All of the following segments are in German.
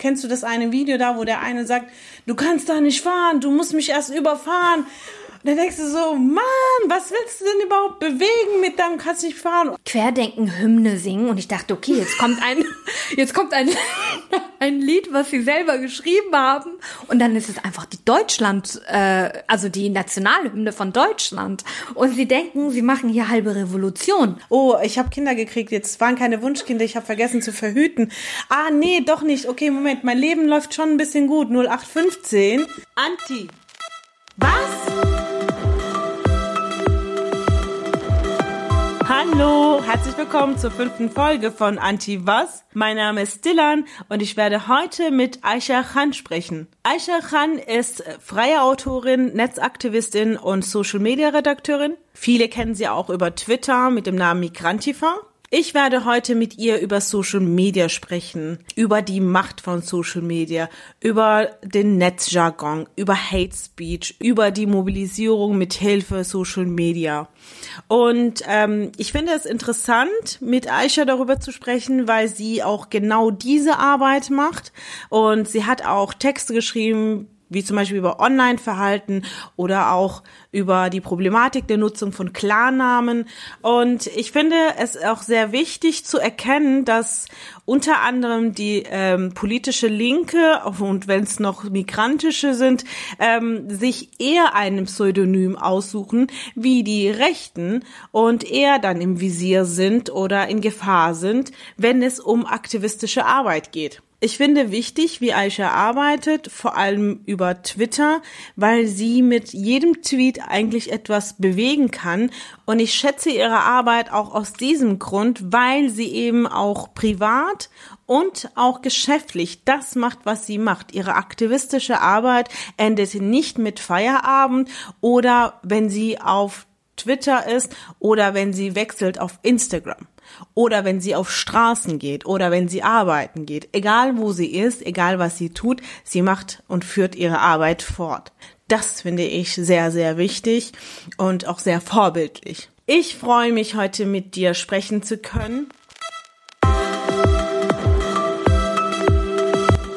Kennst du das eine Video da, wo der eine sagt, du kannst da nicht fahren, du musst mich erst überfahren. Und dann denkst du so, Mann, was willst du denn überhaupt bewegen mit deinem kannst nicht fahren? Querdenken, Hymne singen und ich dachte, okay, jetzt kommt ein, jetzt kommt ein, ein Lied, was sie selber geschrieben haben und dann ist es einfach die Deutschland, äh, also die Nationalhymne von Deutschland und sie denken, sie machen hier halbe Revolution. Oh, ich habe Kinder gekriegt, jetzt waren keine Wunschkinder, ich habe vergessen zu verhüten. Ah, nee, doch nicht. Okay, Moment, mein Leben läuft schon ein bisschen gut. 0815 Anti. Was? Hallo, herzlich willkommen zur fünften Folge von Anti Was. Mein Name ist Dylan und ich werde heute mit Aisha Khan sprechen. Aisha Khan ist freie Autorin, Netzaktivistin und Social Media Redakteurin. Viele kennen sie auch über Twitter mit dem Namen Migrantifa. Ich werde heute mit ihr über Social Media sprechen, über die Macht von Social Media, über den Netzjargon, über Hate Speech, über die Mobilisierung mit Hilfe Social Media. Und ähm, ich finde es interessant, mit Aisha darüber zu sprechen, weil sie auch genau diese Arbeit macht und sie hat auch Texte geschrieben, wie zum Beispiel über Online-Verhalten oder auch über die Problematik der Nutzung von Klarnamen. Und ich finde es auch sehr wichtig zu erkennen, dass unter anderem die ähm, politische Linke und wenn es noch migrantische sind, ähm, sich eher einem Pseudonym aussuchen wie die Rechten und eher dann im Visier sind oder in Gefahr sind, wenn es um aktivistische Arbeit geht. Ich finde wichtig, wie Aisha arbeitet, vor allem über Twitter, weil sie mit jedem Tweet eigentlich etwas bewegen kann. Und ich schätze ihre Arbeit auch aus diesem Grund, weil sie eben auch privat und auch geschäftlich das macht, was sie macht. Ihre aktivistische Arbeit endet nicht mit Feierabend oder wenn sie auf Twitter ist oder wenn sie wechselt auf Instagram oder wenn sie auf Straßen geht oder wenn sie arbeiten geht. Egal wo sie ist, egal was sie tut, sie macht und führt ihre Arbeit fort. Das finde ich sehr, sehr wichtig und auch sehr vorbildlich. Ich freue mich heute mit dir sprechen zu können.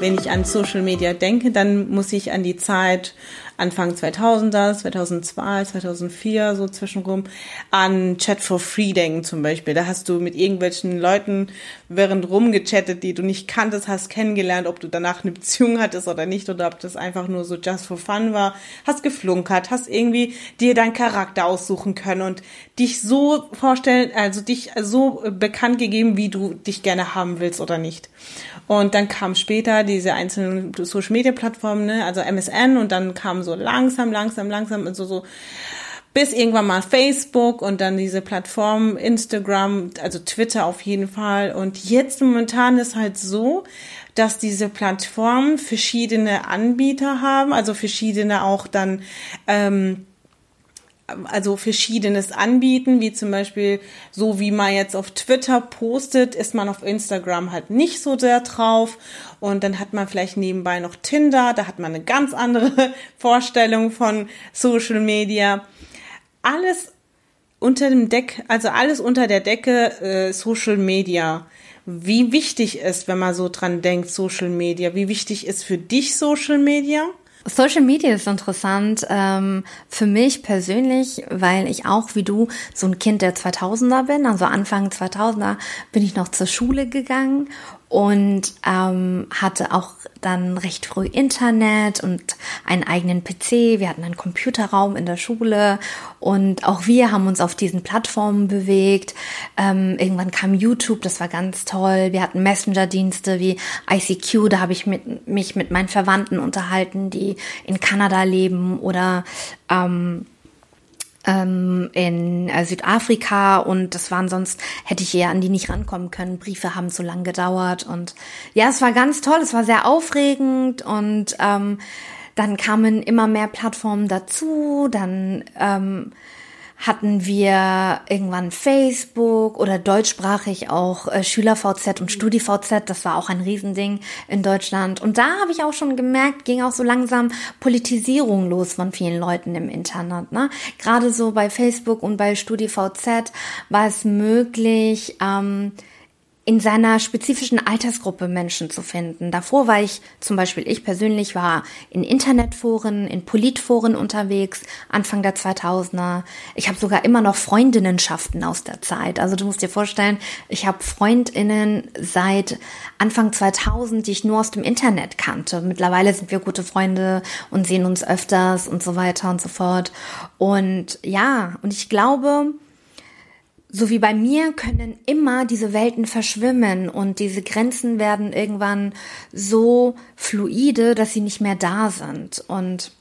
Wenn ich an Social Media denke, dann muss ich an die Zeit Anfang 2000er, 2002, 2004, so zwischenrum, an Chat for Free denken zum Beispiel. Da hast du mit irgendwelchen Leuten während rumgechattet, die du nicht kanntest, hast kennengelernt, ob du danach eine Beziehung hattest oder nicht oder ob das einfach nur so just for fun war, hast geflunkert, hast irgendwie dir deinen Charakter aussuchen können und dich so vorstellen, also dich so bekannt gegeben, wie du dich gerne haben willst oder nicht. Und dann kam später diese einzelnen Social Media Plattformen, ne, also MSN und dann kam so langsam, langsam, langsam, so, so, bis irgendwann mal Facebook und dann diese Plattform Instagram, also Twitter auf jeden Fall. Und jetzt momentan ist halt so, dass diese Plattformen verschiedene Anbieter haben, also verschiedene auch dann ähm, also verschiedenes anbieten, wie zum Beispiel so wie man jetzt auf Twitter postet, ist man auf Instagram halt nicht so sehr drauf und dann hat man vielleicht nebenbei noch Tinder, da hat man eine ganz andere Vorstellung von Social Media. Alles unter dem Deck, also alles unter der Decke äh, Social Media. Wie wichtig ist, wenn man so dran denkt, Social Media? Wie wichtig ist für dich Social Media? Social Media ist interessant ähm, für mich persönlich, weil ich auch wie du so ein Kind der 2000er bin. Also Anfang 2000er bin ich noch zur Schule gegangen und ähm, hatte auch dann recht früh Internet und einen eigenen PC. Wir hatten einen Computerraum in der Schule und auch wir haben uns auf diesen Plattformen bewegt. Ähm, irgendwann kam YouTube, das war ganz toll. Wir hatten Messenger-Dienste wie ICQ, da habe ich mit, mich mit meinen Verwandten unterhalten, die in Kanada leben oder ähm, ähm, in äh, Südafrika und das waren sonst, hätte ich eher an die nicht rankommen können. Briefe haben zu lang gedauert und ja, es war ganz toll, es war sehr aufregend und ähm, dann kamen immer mehr Plattformen dazu, dann ähm, hatten wir irgendwann Facebook oder deutschsprachig auch äh, SchülerVZ und StudiVZ. Das war auch ein Riesending in Deutschland. Und da habe ich auch schon gemerkt, ging auch so langsam Politisierung los von vielen Leuten im Internet. Ne? Gerade so bei Facebook und bei StudiVZ war es möglich, ähm, in seiner spezifischen Altersgruppe Menschen zu finden. Davor war ich, zum Beispiel ich persönlich war in Internetforen, in Politforen unterwegs, Anfang der 2000er. Ich habe sogar immer noch Freundinnenschaften aus der Zeit. Also du musst dir vorstellen, ich habe Freundinnen seit Anfang 2000, die ich nur aus dem Internet kannte. Mittlerweile sind wir gute Freunde und sehen uns öfters und so weiter und so fort. Und ja, und ich glaube, so wie bei mir können immer diese Welten verschwimmen und diese Grenzen werden irgendwann so fluide, dass sie nicht mehr da sind. Und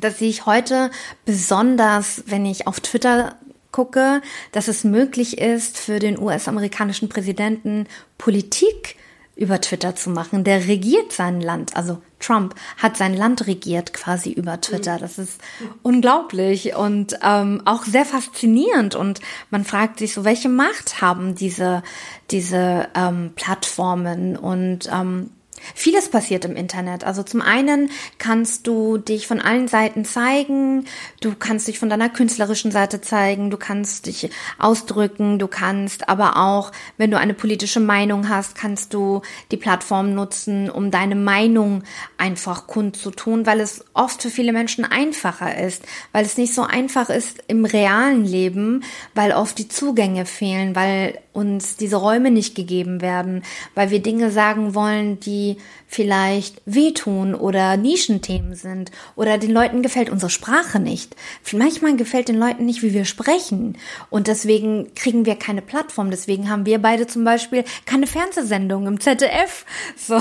das sehe ich heute besonders, wenn ich auf Twitter gucke, dass es möglich ist für den US-amerikanischen Präsidenten Politik über Twitter zu machen. Der regiert sein Land, also Trump hat sein Land regiert quasi über Twitter. Das ist unglaublich und ähm, auch sehr faszinierend. Und man fragt sich so, welche Macht haben diese diese ähm, Plattformen und ähm, Vieles passiert im Internet. Also zum einen kannst du dich von allen Seiten zeigen, du kannst dich von deiner künstlerischen Seite zeigen, du kannst dich ausdrücken, du kannst aber auch, wenn du eine politische Meinung hast, kannst du die Plattform nutzen, um deine Meinung einfach kundzutun, weil es oft für viele Menschen einfacher ist, weil es nicht so einfach ist im realen Leben, weil oft die Zugänge fehlen, weil uns diese Räume nicht gegeben werden, weil wir Dinge sagen wollen, die vielleicht wehtun oder Nischenthemen sind oder den Leuten gefällt unsere Sprache nicht. Manchmal gefällt den Leuten nicht, wie wir sprechen und deswegen kriegen wir keine Plattform. Deswegen haben wir beide zum Beispiel keine Fernsehsendung im ZDF. So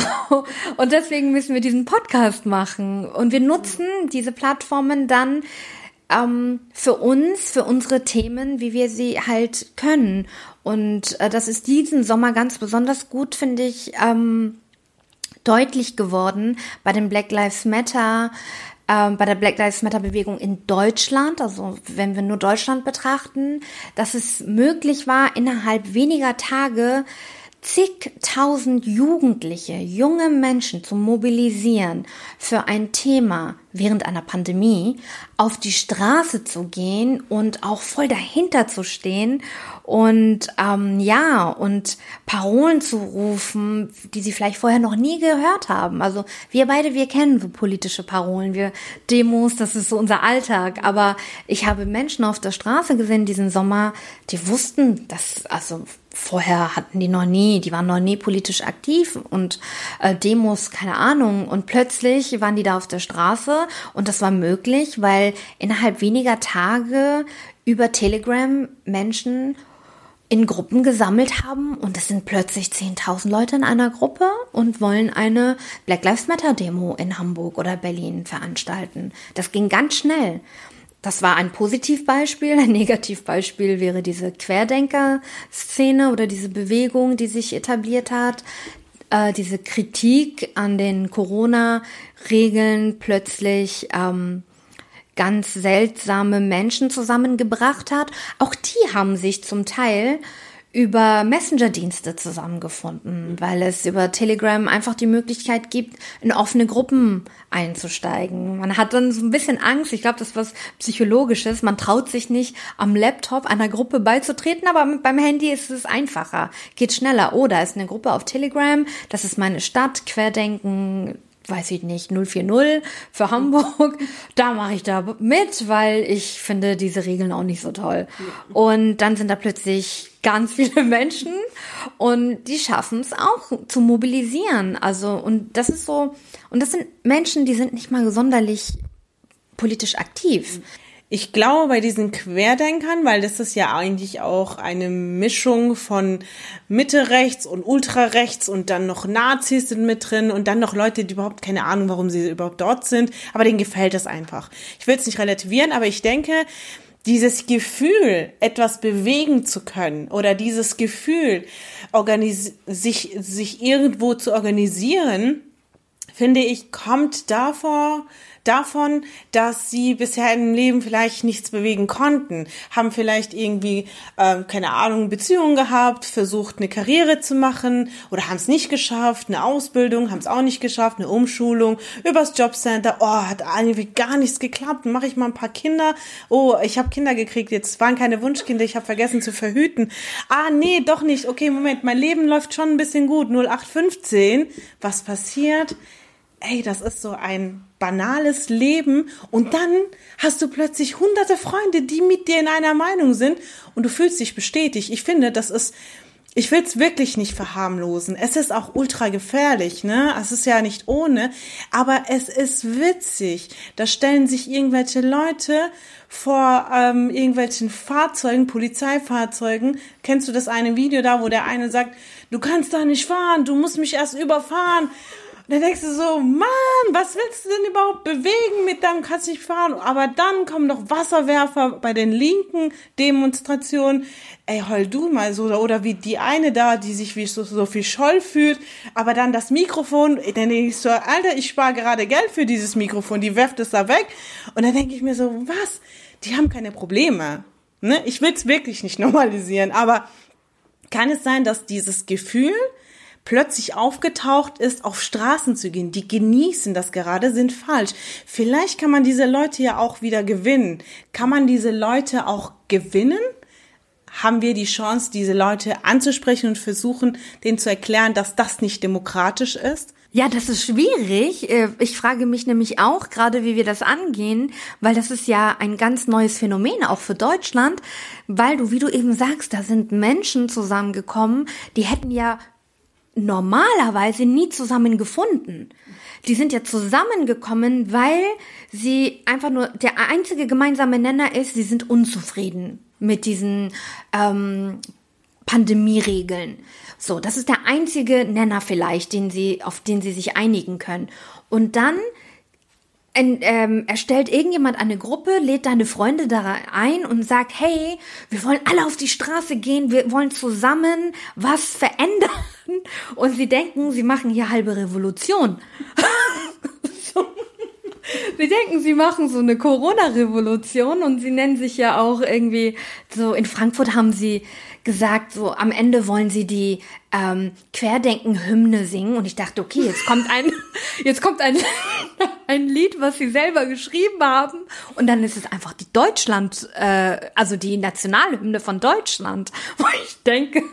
und deswegen müssen wir diesen Podcast machen und wir nutzen diese Plattformen dann ähm, für uns, für unsere Themen, wie wir sie halt können. Und äh, das ist diesen Sommer ganz besonders gut, finde ich, ähm, deutlich geworden bei den Black Lives Matter, äh, bei der Black Lives Matter Bewegung in Deutschland, also wenn wir nur Deutschland betrachten, dass es möglich war, innerhalb weniger Tage zigtausend Jugendliche, junge Menschen zu mobilisieren für ein Thema während einer Pandemie, auf die Straße zu gehen und auch voll dahinter zu stehen und ähm, ja und Parolen zu rufen, die sie vielleicht vorher noch nie gehört haben. Also wir beide, wir kennen so politische Parolen, wir Demos, das ist so unser Alltag. Aber ich habe Menschen auf der Straße gesehen diesen Sommer, die wussten, dass also vorher hatten die noch nie, die waren noch nie politisch aktiv und äh, Demos, keine Ahnung. Und plötzlich waren die da auf der Straße und das war möglich, weil innerhalb weniger Tage über Telegram Menschen in Gruppen gesammelt haben und es sind plötzlich 10.000 Leute in einer Gruppe und wollen eine Black Lives Matter Demo in Hamburg oder Berlin veranstalten. Das ging ganz schnell. Das war ein Positivbeispiel. Ein Negativbeispiel wäre diese Querdenker-Szene oder diese Bewegung, die sich etabliert hat. Äh, diese Kritik an den Corona-Regeln plötzlich ähm, ganz seltsame Menschen zusammengebracht hat. Auch die haben sich zum Teil über Messenger-Dienste zusammengefunden, weil es über Telegram einfach die Möglichkeit gibt, in offene Gruppen einzusteigen. Man hat dann so ein bisschen Angst. Ich glaube, das ist was Psychologisches. Man traut sich nicht, am Laptop einer Gruppe beizutreten, aber beim Handy ist es einfacher, geht schneller. Oh, da ist eine Gruppe auf Telegram. Das ist meine Stadt. Querdenken weiß ich nicht, 040 für Hamburg, da mache ich da mit, weil ich finde diese Regeln auch nicht so toll. Und dann sind da plötzlich ganz viele Menschen und die schaffen es auch zu mobilisieren. Also, und das ist so, und das sind Menschen, die sind nicht mal sonderlich politisch aktiv. Ich glaube bei diesen Querdenkern, weil das ist ja eigentlich auch eine Mischung von Mitte rechts und Ultra rechts und dann noch Nazis sind mit drin und dann noch Leute, die überhaupt keine Ahnung, warum sie überhaupt dort sind, aber denen gefällt es einfach. Ich will es nicht relativieren, aber ich denke, dieses Gefühl, etwas bewegen zu können oder dieses Gefühl, sich, sich irgendwo zu organisieren, finde ich, kommt davor, davon, dass sie bisher im Leben vielleicht nichts bewegen konnten, haben vielleicht irgendwie, äh, keine Ahnung, Beziehungen gehabt, versucht eine Karriere zu machen oder haben es nicht geschafft, eine Ausbildung, haben es auch nicht geschafft, eine Umschulung, übers Jobcenter, oh, hat irgendwie gar nichts geklappt, mache ich mal ein paar Kinder, oh, ich habe Kinder gekriegt, jetzt waren keine Wunschkinder, ich habe vergessen zu verhüten. Ah, nee, doch nicht, okay, Moment, mein Leben läuft schon ein bisschen gut, 0815, was passiert? ey, das ist so ein banales Leben und dann hast du plötzlich hunderte Freunde, die mit dir in einer Meinung sind und du fühlst dich bestätigt. Ich finde, das ist, ich will es wirklich nicht verharmlosen. Es ist auch ultra gefährlich, ne? Es ist ja nicht ohne, aber es ist witzig. Da stellen sich irgendwelche Leute vor ähm, irgendwelchen Fahrzeugen, Polizeifahrzeugen. Kennst du das eine Video da, wo der eine sagt, du kannst da nicht fahren, du musst mich erst überfahren dann denkst du so, Mann, was willst du denn überhaupt bewegen mit deinem, kannst nicht fahren. Aber dann kommen noch Wasserwerfer bei den linken Demonstrationen. Ey, heul du mal so, oder wie die eine da, die sich wie so, so viel Scholl fühlt, aber dann das Mikrofon, dann denke ich so, Alter, ich spare gerade Geld für dieses Mikrofon, die werft es da weg. Und dann denke ich mir so, was? Die haben keine Probleme. Ne? Ich will es wirklich nicht normalisieren, aber kann es sein, dass dieses Gefühl, plötzlich aufgetaucht ist, auf Straßen zu gehen, die genießen das gerade, sind falsch. Vielleicht kann man diese Leute ja auch wieder gewinnen. Kann man diese Leute auch gewinnen? Haben wir die Chance, diese Leute anzusprechen und versuchen, denen zu erklären, dass das nicht demokratisch ist? Ja, das ist schwierig. Äh, ich frage mich nämlich auch gerade, wie wir das angehen, weil das ist ja ein ganz neues Phänomen auch für Deutschland, weil du, wie du eben sagst, da sind Menschen zusammengekommen, die hätten ja normalerweise nie zusammen gefunden. Die sind ja zusammengekommen, weil sie einfach nur, der einzige gemeinsame Nenner ist, sie sind unzufrieden mit diesen ähm, Pandemieregeln. So, das ist der einzige Nenner vielleicht, den sie, auf den sie sich einigen können. Und dann ähm, erstellt irgendjemand eine Gruppe, lädt deine Freunde da ein und sagt, hey, wir wollen alle auf die Straße gehen, wir wollen zusammen was verändern. Und sie denken, sie machen hier halbe Revolution. Sie denken, sie machen so eine Corona-Revolution und sie nennen sich ja auch irgendwie so, in Frankfurt haben sie gesagt, so am Ende wollen sie die ähm, Querdenken-Hymne singen und ich dachte, okay, jetzt kommt ein, jetzt kommt ein, ein Lied, was sie selber geschrieben haben und dann ist es einfach die Deutschland, äh, also die Nationalhymne von Deutschland, wo ich denke.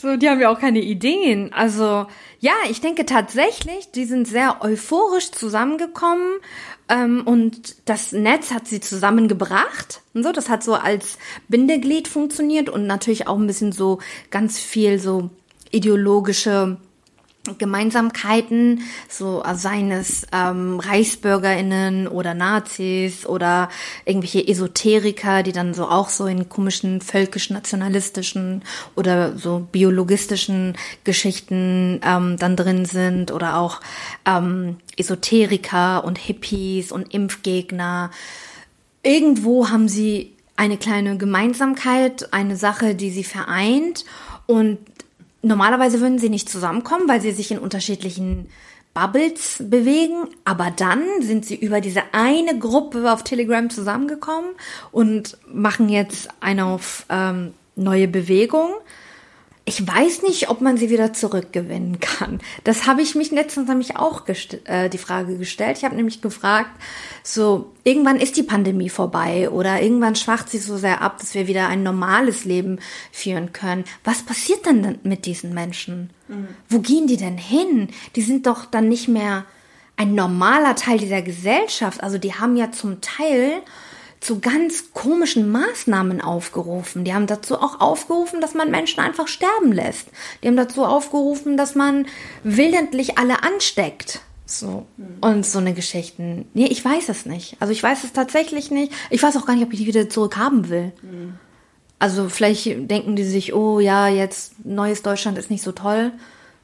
So, die haben ja auch keine Ideen. Also, ja, ich denke tatsächlich, die sind sehr euphorisch zusammengekommen ähm, und das Netz hat sie zusammengebracht. Und so, das hat so als Bindeglied funktioniert und natürlich auch ein bisschen so ganz viel so ideologische Gemeinsamkeiten, so äh, seines ähm, ReichsbürgerInnen oder Nazis oder irgendwelche Esoteriker, die dann so auch so in komischen völkisch-nationalistischen oder so biologistischen Geschichten ähm, dann drin sind oder auch ähm, Esoteriker und Hippies und Impfgegner. Irgendwo haben sie eine kleine Gemeinsamkeit, eine Sache, die sie vereint und Normalerweise würden sie nicht zusammenkommen, weil sie sich in unterschiedlichen Bubbles bewegen, aber dann sind sie über diese eine Gruppe auf Telegram zusammengekommen und machen jetzt eine auf ähm, neue Bewegung ich weiß nicht, ob man sie wieder zurückgewinnen kann. Das habe ich mich letztens nämlich auch äh, die Frage gestellt. Ich habe nämlich gefragt, so irgendwann ist die Pandemie vorbei oder irgendwann schwacht sie so sehr ab, dass wir wieder ein normales Leben führen können. Was passiert dann mit diesen Menschen? Mhm. Wo gehen die denn hin? Die sind doch dann nicht mehr ein normaler Teil dieser Gesellschaft. Also die haben ja zum Teil zu ganz komischen Maßnahmen aufgerufen. Die haben dazu auch aufgerufen, dass man Menschen einfach sterben lässt. Die haben dazu aufgerufen, dass man willentlich alle ansteckt. So. Und so eine Geschichten. Nee, ich weiß es nicht. Also ich weiß es tatsächlich nicht. Ich weiß auch gar nicht, ob ich die wieder zurückhaben will. Also vielleicht denken die sich, oh ja, jetzt neues Deutschland ist nicht so toll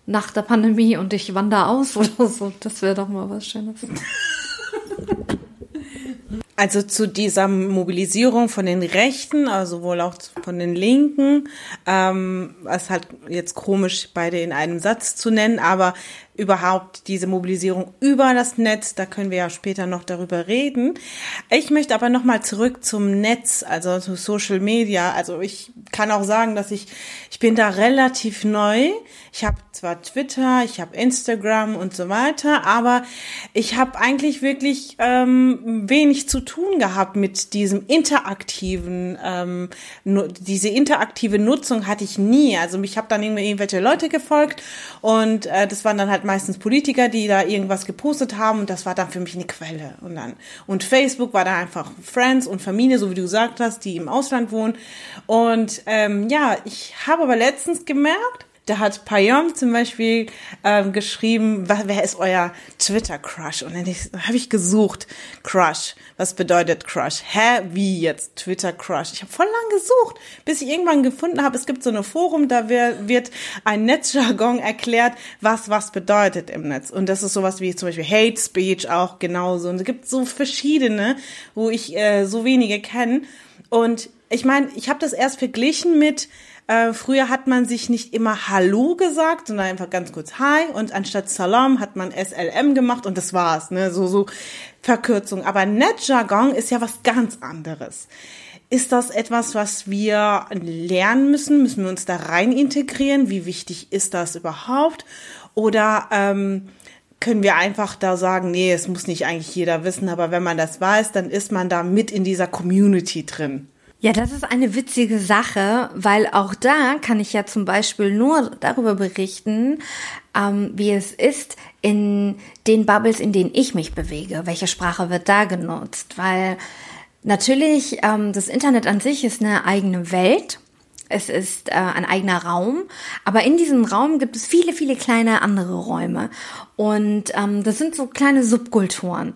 nach der Pandemie und ich wandere aus oder so. Das wäre doch mal was Schönes. Also zu dieser Mobilisierung von den Rechten, also wohl auch von den Linken, ähm, was halt jetzt komisch beide in einem Satz zu nennen, aber überhaupt diese Mobilisierung über das Netz, da können wir ja später noch darüber reden. Ich möchte aber nochmal zurück zum Netz, also zu Social Media. Also ich kann auch sagen, dass ich, ich bin da relativ neu. Ich habe zwar Twitter, ich habe Instagram und so weiter, aber ich habe eigentlich wirklich ähm, wenig zu tun gehabt mit diesem interaktiven, ähm, diese interaktive Nutzung hatte ich nie. Also ich habe dann irgendwelche Leute gefolgt und äh, das waren dann halt meistens Politiker, die da irgendwas gepostet haben und das war dann für mich eine Quelle. Und dann und Facebook war da einfach Friends und Familie, so wie du gesagt hast, die im Ausland wohnen. Und ähm, ja, ich habe aber letztens gemerkt, da hat Payom zum Beispiel ähm, geschrieben, wer ist euer Twitter-Crush? Und dann habe ich gesucht, Crush. Was bedeutet Crush? Hä, wie jetzt Twitter-Crush? Ich habe voll lang gesucht, bis ich irgendwann gefunden habe, es gibt so eine Forum, da wird ein Netzjargon erklärt, was was bedeutet im Netz. Und das ist sowas wie zum Beispiel Hate Speech auch genauso. Und es gibt so verschiedene, wo ich äh, so wenige kenne. Und ich meine, ich habe das erst verglichen mit äh, früher hat man sich nicht immer Hallo gesagt, sondern einfach ganz kurz Hi und anstatt Salam hat man SLM gemacht und das war's, ne? So, so Verkürzung. Aber Netjargon ist ja was ganz anderes. Ist das etwas, was wir lernen müssen? Müssen wir uns da rein integrieren? Wie wichtig ist das überhaupt? Oder ähm, können wir einfach da sagen, nee, es muss nicht eigentlich jeder wissen, aber wenn man das weiß, dann ist man da mit in dieser Community drin. Ja, das ist eine witzige Sache, weil auch da kann ich ja zum Beispiel nur darüber berichten, ähm, wie es ist in den Bubbles, in denen ich mich bewege. Welche Sprache wird da genutzt? Weil natürlich ähm, das Internet an sich ist eine eigene Welt. Es ist äh, ein eigener Raum, aber in diesem Raum gibt es viele, viele kleine andere Räume. Und ähm, das sind so kleine Subkulturen.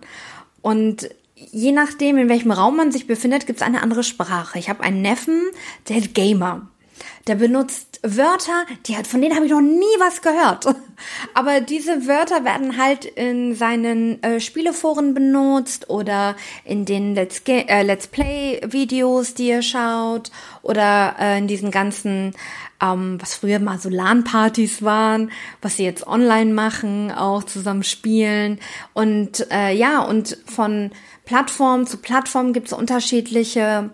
Und je nachdem, in welchem Raum man sich befindet, gibt es eine andere Sprache. Ich habe einen Neffen, der ist Gamer. Der benutzt Wörter, die hat, von denen habe ich noch nie was gehört. Aber diese Wörter werden halt in seinen äh, Spieleforen benutzt oder in den Let's, äh, Let's Play Videos, die er schaut oder äh, in diesen ganzen, ähm, was früher mal so LAN-Partys waren, was sie jetzt online machen, auch zusammen spielen und äh, ja und von Plattform zu Plattform gibt es unterschiedliche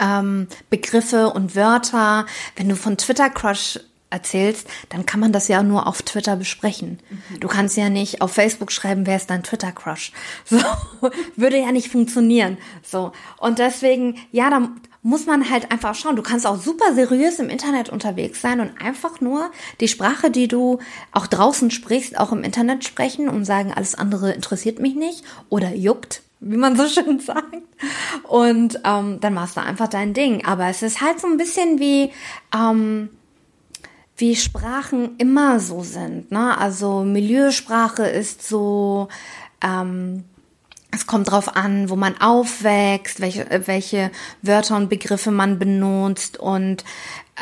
ähm, Begriffe und Wörter. Wenn du von Twitter Crush erzählst, dann kann man das ja nur auf Twitter besprechen. Mhm. Du kannst ja nicht auf Facebook schreiben, wer ist dein Twitter Crush. So würde ja nicht funktionieren. So und deswegen ja, da muss man halt einfach schauen. Du kannst auch super seriös im Internet unterwegs sein und einfach nur die Sprache, die du auch draußen sprichst, auch im Internet sprechen und sagen, alles andere interessiert mich nicht oder juckt, wie man so schön sagt. Und ähm, dann machst du einfach dein Ding. Aber es ist halt so ein bisschen wie ähm, wie Sprachen immer so sind. Ne? Also Milieusprache ist so ähm, es kommt drauf an, wo man aufwächst, welche, welche Wörter und Begriffe man benutzt. Und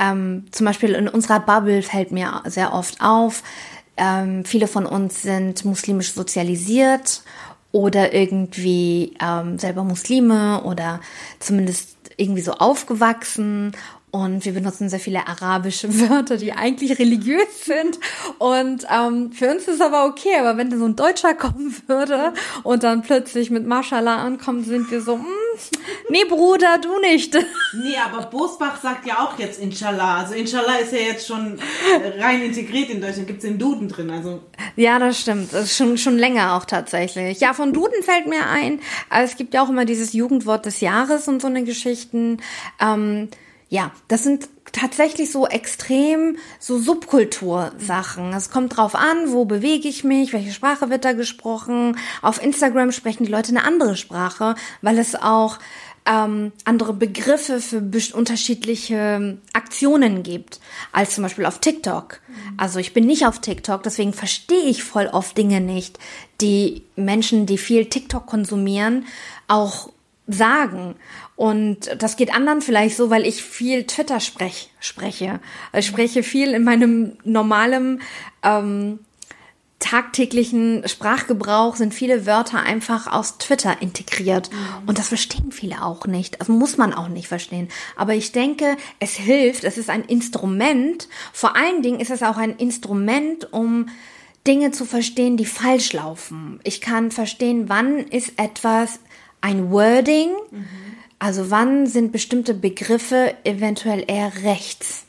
ähm, zum Beispiel in unserer Bubble fällt mir sehr oft auf, ähm, viele von uns sind muslimisch sozialisiert oder irgendwie ähm, selber Muslime oder zumindest irgendwie so aufgewachsen und wir benutzen sehr viele arabische Wörter, die eigentlich religiös sind. Und ähm, für uns ist es aber okay. Aber wenn so ein Deutscher kommen würde und dann plötzlich mit Mashallah ankommt, sind wir so, mm, nee, Bruder, du nicht. Nee, aber Bosbach sagt ja auch jetzt Inshallah. Also Inshallah ist ja jetzt schon rein integriert in Deutschland. Gibt es den Duden drin. Also ja, das stimmt. Das ist schon, schon länger auch tatsächlich. Ja, von Duden fällt mir ein, es gibt ja auch immer dieses Jugendwort des Jahres und so eine Geschichten. Ähm, ja, das sind tatsächlich so extrem so Subkultursachen. Es kommt drauf an, wo bewege ich mich, welche Sprache wird da gesprochen. Auf Instagram sprechen die Leute eine andere Sprache, weil es auch ähm, andere Begriffe für unterschiedliche Aktionen gibt, als zum Beispiel auf TikTok. Also ich bin nicht auf TikTok, deswegen verstehe ich voll oft Dinge nicht, die Menschen, die viel TikTok konsumieren, auch sagen. Und das geht anderen vielleicht so, weil ich viel Twitter sprech, spreche. Ich spreche viel in meinem normalen ähm, tagtäglichen Sprachgebrauch sind viele Wörter einfach aus Twitter integriert. Mhm. Und das verstehen viele auch nicht. Also muss man auch nicht verstehen. Aber ich denke, es hilft. Es ist ein Instrument. Vor allen Dingen ist es auch ein Instrument, um Dinge zu verstehen, die falsch laufen. Ich kann verstehen, wann ist etwas ein Wording, mhm. Also wann sind bestimmte Begriffe eventuell eher rechts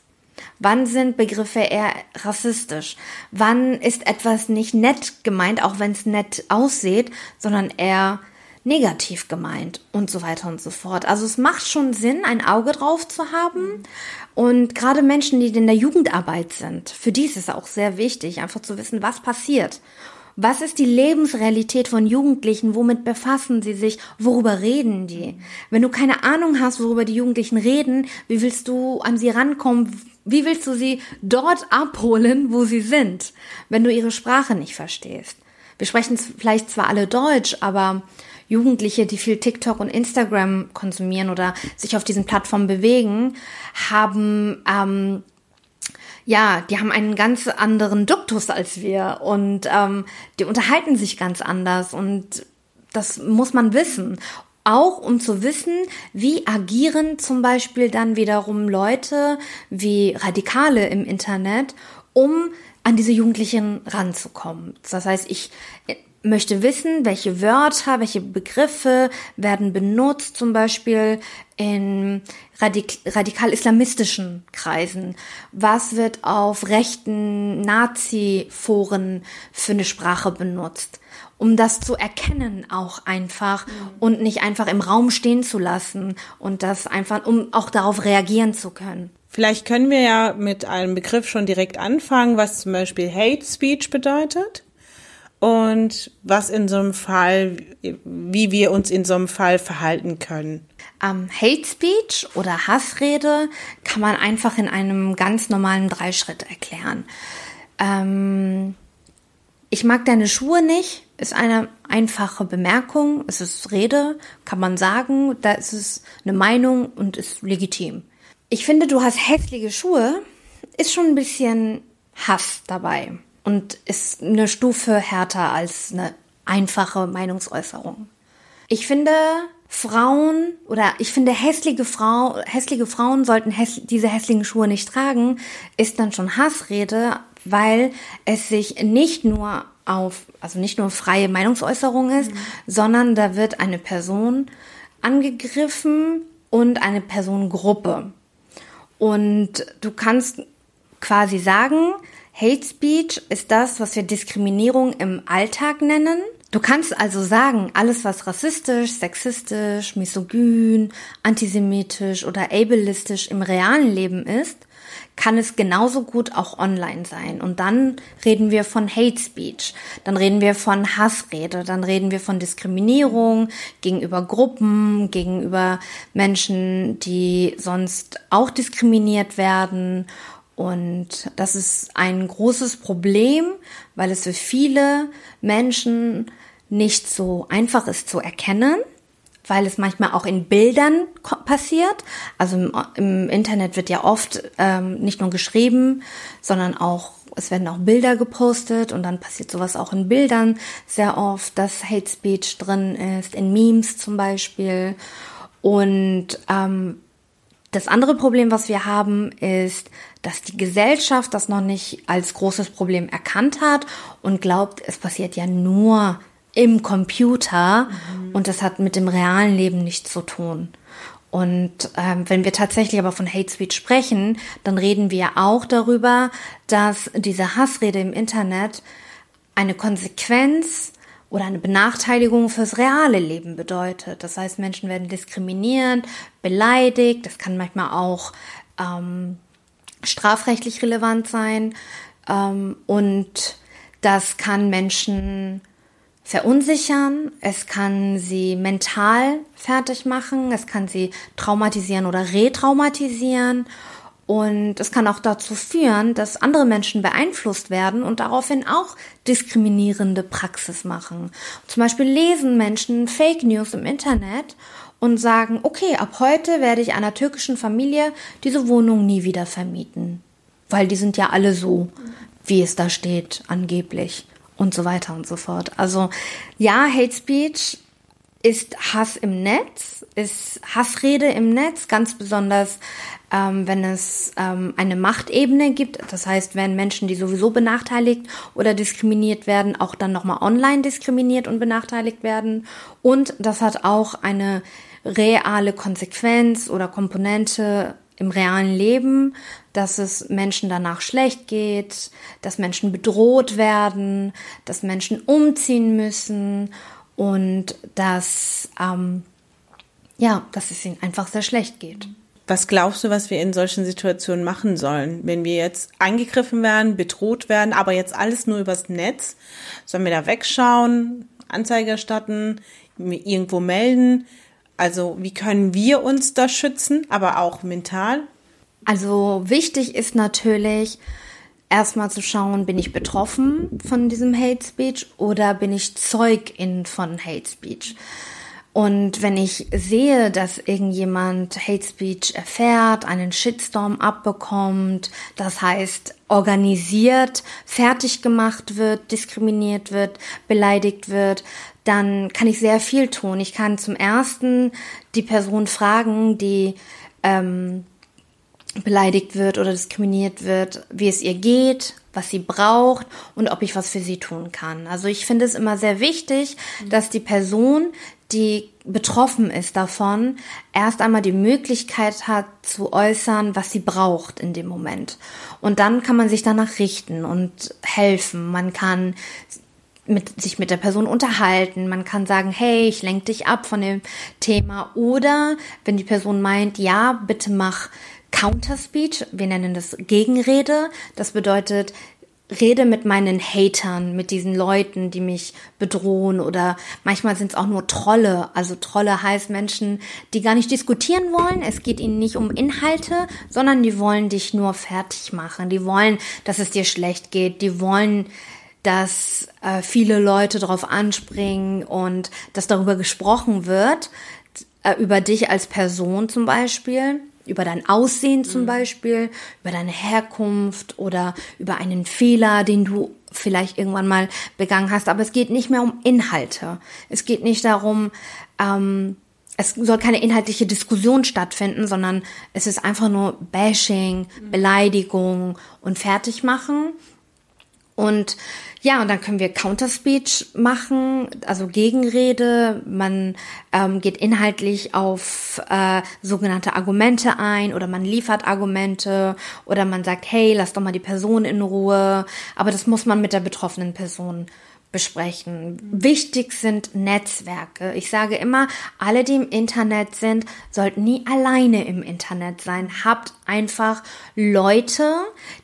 Wann sind Begriffe eher rassistisch? Wann ist etwas nicht nett gemeint, auch wenn es nett aussieht, sondern eher negativ gemeint und so weiter und so fort. Also es macht schon Sinn, ein Auge drauf zu haben. Und gerade Menschen, die in der Jugendarbeit sind, für die ist es auch sehr wichtig, einfach zu wissen, was passiert. Was ist die Lebensrealität von Jugendlichen? Womit befassen sie sich? Worüber reden die? Wenn du keine Ahnung hast, worüber die Jugendlichen reden, wie willst du an sie rankommen? Wie willst du sie dort abholen, wo sie sind, wenn du ihre Sprache nicht verstehst? Wir sprechen vielleicht zwar alle Deutsch, aber Jugendliche, die viel TikTok und Instagram konsumieren oder sich auf diesen Plattformen bewegen, haben ähm, ja, die haben einen ganz anderen Duktus als wir und ähm, die unterhalten sich ganz anders und das muss man wissen auch um zu wissen, wie agieren zum Beispiel dann wiederum Leute wie Radikale im Internet, um an diese Jugendlichen ranzukommen. Das heißt, ich möchte wissen, welche Wörter, welche Begriffe werden benutzt, zum Beispiel in radik radikal-islamistischen Kreisen. Was wird auf rechten Nazi-Foren für eine Sprache benutzt? um das zu erkennen auch einfach mhm. und nicht einfach im Raum stehen zu lassen und das einfach, um auch darauf reagieren zu können. Vielleicht können wir ja mit einem Begriff schon direkt anfangen, was zum Beispiel Hate Speech bedeutet und was in so einem Fall, wie wir uns in so einem Fall verhalten können. Um, Hate Speech oder Hassrede kann man einfach in einem ganz normalen Dreischritt erklären. Ähm, ich mag deine Schuhe nicht, ist eine einfache Bemerkung. Es ist Rede, kann man sagen. Da ist es eine Meinung und ist legitim. Ich finde, du hast hässliche Schuhe, ist schon ein bisschen Hass dabei und ist eine Stufe härter als eine einfache Meinungsäußerung. Ich finde, Frauen oder ich finde hässliche Frau, hässliche Frauen sollten häss diese hässlichen Schuhe nicht tragen, ist dann schon Hassrede, weil es sich nicht nur auf, also nicht nur freie Meinungsäußerung ist, mhm. sondern da wird eine Person angegriffen und eine Personengruppe. Und du kannst quasi sagen, Hate Speech ist das, was wir Diskriminierung im Alltag nennen. Du kannst also sagen, alles was rassistisch, sexistisch, misogyn, antisemitisch oder ableistisch im realen Leben ist, kann es genauso gut auch online sein. Und dann reden wir von Hate Speech, dann reden wir von Hassrede, dann reden wir von Diskriminierung gegenüber Gruppen, gegenüber Menschen, die sonst auch diskriminiert werden. Und das ist ein großes Problem, weil es für viele Menschen nicht so einfach ist zu erkennen weil es manchmal auch in Bildern passiert. Also im, im Internet wird ja oft ähm, nicht nur geschrieben, sondern auch es werden auch Bilder gepostet und dann passiert sowas auch in Bildern sehr oft, dass Hate Speech drin ist, in Memes zum Beispiel. Und ähm, das andere Problem, was wir haben, ist, dass die Gesellschaft das noch nicht als großes Problem erkannt hat und glaubt, es passiert ja nur im Computer mhm. und das hat mit dem realen Leben nichts zu tun. Und ähm, wenn wir tatsächlich aber von Hate Speech sprechen, dann reden wir auch darüber, dass diese Hassrede im Internet eine Konsequenz oder eine Benachteiligung fürs reale Leben bedeutet. Das heißt, Menschen werden diskriminiert, beleidigt. Das kann manchmal auch ähm, strafrechtlich relevant sein. Ähm, und das kann Menschen verunsichern, es kann sie mental fertig machen, es kann sie traumatisieren oder retraumatisieren und es kann auch dazu führen, dass andere Menschen beeinflusst werden und daraufhin auch diskriminierende Praxis machen. Zum Beispiel lesen Menschen Fake News im Internet und sagen, okay, ab heute werde ich einer türkischen Familie diese Wohnung nie wieder vermieten. Weil die sind ja alle so, wie es da steht, angeblich. und so weiter und so fort. Also ja, Hate Speech ist Hass im Netz, ist Hassrede im Netz, ganz besonders ähm, wenn es ähm, eine Machtebene gibt. Das heißt, wenn Menschen, die sowieso benachteiligt oder diskriminiert werden, auch dann nochmal online diskriminiert und benachteiligt werden. Und das hat auch eine reale Konsequenz oder Komponente im realen Leben, dass es Menschen danach schlecht geht, dass Menschen bedroht werden, dass Menschen umziehen müssen und dass ähm, ja, dass es ihnen einfach sehr schlecht geht. Was glaubst du, was wir in solchen Situationen machen sollen? Wenn wir jetzt angegriffen werden, bedroht werden, aber jetzt alles nur übers Netz, sollen wir da wegschauen, Anzeige erstatten, irgendwo melden? Also wie können wir uns da schützen, aber auch mental? Also wichtig ist natürlich erstmal zu schauen, bin ich betroffen von diesem Hate Speech oder bin ich Zeugin von Hate Speech? Und wenn ich sehe, dass irgendjemand Hate Speech erfährt, einen Shitstorm abbekommt, das heißt organisiert, fertig gemacht wird, diskriminiert wird, beleidigt wird, dann kann ich sehr viel tun. Ich kann zum ersten die Person fragen, die ähm, beleidigt wird oder diskriminiert wird, wie es ihr geht, was sie braucht und ob ich was für sie tun kann. Also ich finde es immer sehr wichtig, dass die Person, die betroffen ist davon, erst einmal die Möglichkeit hat zu äußern, was sie braucht in dem Moment. Und dann kann man sich danach richten und helfen. Man kann mit, sich mit der Person unterhalten. Man kann sagen, hey, ich lenke dich ab von dem Thema. Oder wenn die Person meint, ja, bitte mach Counterspeech. Wir nennen das Gegenrede. Das bedeutet, rede mit meinen Hatern, mit diesen Leuten, die mich bedrohen oder manchmal sind es auch nur Trolle. Also Trolle heißt Menschen, die gar nicht diskutieren wollen. Es geht ihnen nicht um Inhalte, sondern die wollen dich nur fertig machen. Die wollen, dass es dir schlecht geht. Die wollen dass äh, viele Leute darauf anspringen und dass darüber gesprochen wird, äh, über dich als Person zum Beispiel, über dein Aussehen zum mhm. Beispiel, über deine Herkunft oder über einen Fehler, den du vielleicht irgendwann mal begangen hast. Aber es geht nicht mehr um Inhalte. Es geht nicht darum, ähm, es soll keine inhaltliche Diskussion stattfinden, sondern es ist einfach nur Bashing, mhm. Beleidigung und Fertigmachen. Und ja, und dann können wir Counterspeech machen, also Gegenrede. Man ähm, geht inhaltlich auf äh, sogenannte Argumente ein oder man liefert Argumente oder man sagt, hey, lass doch mal die Person in Ruhe. Aber das muss man mit der betroffenen Person besprechen. Wichtig sind Netzwerke. Ich sage immer, alle, die im Internet sind, sollten nie alleine im Internet sein. Habt einfach Leute,